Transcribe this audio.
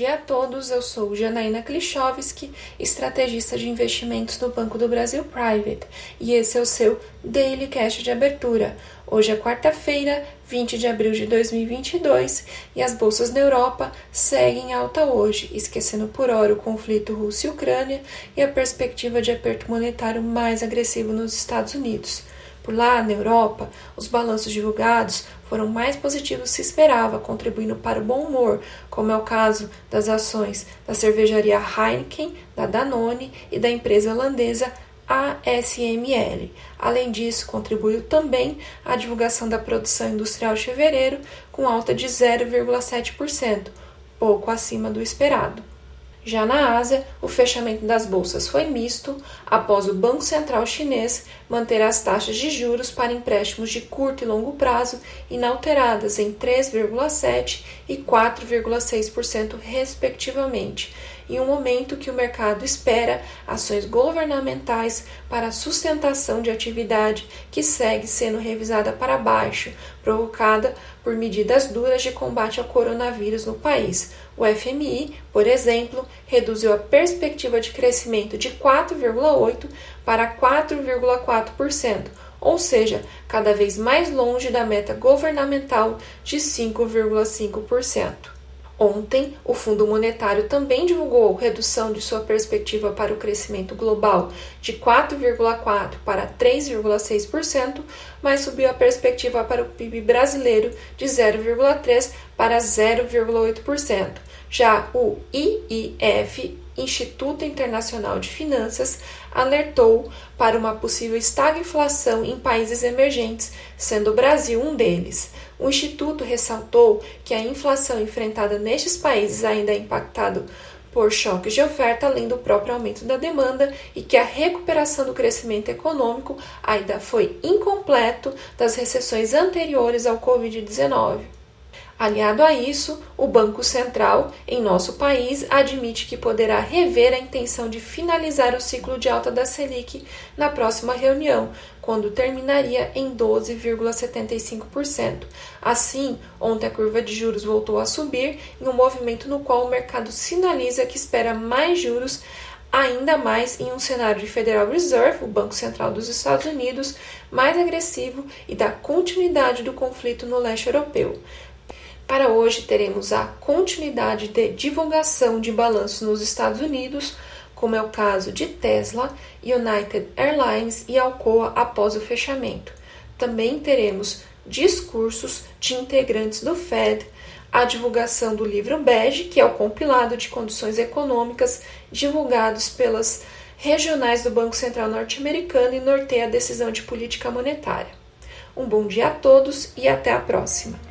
dia a todos. Eu sou Janaína Klichowski, estrategista de investimentos do Banco do Brasil Private, e esse é o seu Daily Cash de abertura. Hoje é quarta-feira, 20 de abril de 2022, e as bolsas na Europa seguem alta hoje, esquecendo por hora o conflito Rússia e Ucrânia e a perspectiva de aperto monetário mais agressivo nos Estados Unidos. Lá, na Europa, os balanços divulgados foram mais positivos se esperava, contribuindo para o bom humor, como é o caso das ações da cervejaria Heineken, da Danone e da empresa holandesa ASML. Além disso, contribuiu também a divulgação da produção industrial de fevereiro, com alta de 0,7%, pouco acima do esperado. Já na Ásia, o fechamento das bolsas foi misto após o Banco Central chinês manter as taxas de juros para empréstimos de curto e longo prazo inalteradas em 3,7% e 4,6%, respectivamente, em um momento que o mercado espera ações governamentais para a sustentação de atividade que segue sendo revisada para baixo, provocada por medidas duras de combate ao coronavírus no país. O FMI, por exemplo, reduziu a perspectiva de crescimento de 4,8% para 4,4%, ou seja, cada vez mais longe da meta governamental de 5,5%. Ontem, o Fundo Monetário também divulgou redução de sua perspectiva para o crescimento global de 4,4% para 3,6%, mas subiu a perspectiva para o PIB brasileiro de 0,3% para 0,8%. Já o IIF, Instituto Internacional de Finanças, alertou para uma possível estagflação em países emergentes, sendo o Brasil um deles. O Instituto ressaltou que a inflação enfrentada nestes países ainda é impactada por choques de oferta, além do próprio aumento da demanda, e que a recuperação do crescimento econômico ainda foi incompleto das recessões anteriores ao Covid-19. Aliado a isso, o Banco Central em nosso país admite que poderá rever a intenção de finalizar o ciclo de alta da Selic na próxima reunião, quando terminaria em 12,75%. Assim, ontem a curva de juros voltou a subir em um movimento no qual o mercado sinaliza que espera mais juros ainda mais em um cenário de Federal Reserve, o Banco Central dos Estados Unidos, mais agressivo e da continuidade do conflito no leste europeu. Para hoje, teremos a continuidade de divulgação de balanço nos Estados Unidos, como é o caso de Tesla, United Airlines e Alcoa após o fechamento. Também teremos discursos de integrantes do Fed, a divulgação do livro Bege, que é o compilado de condições econômicas divulgados pelas regionais do Banco Central norte-americano e norteia a decisão de política monetária. Um bom dia a todos e até a próxima!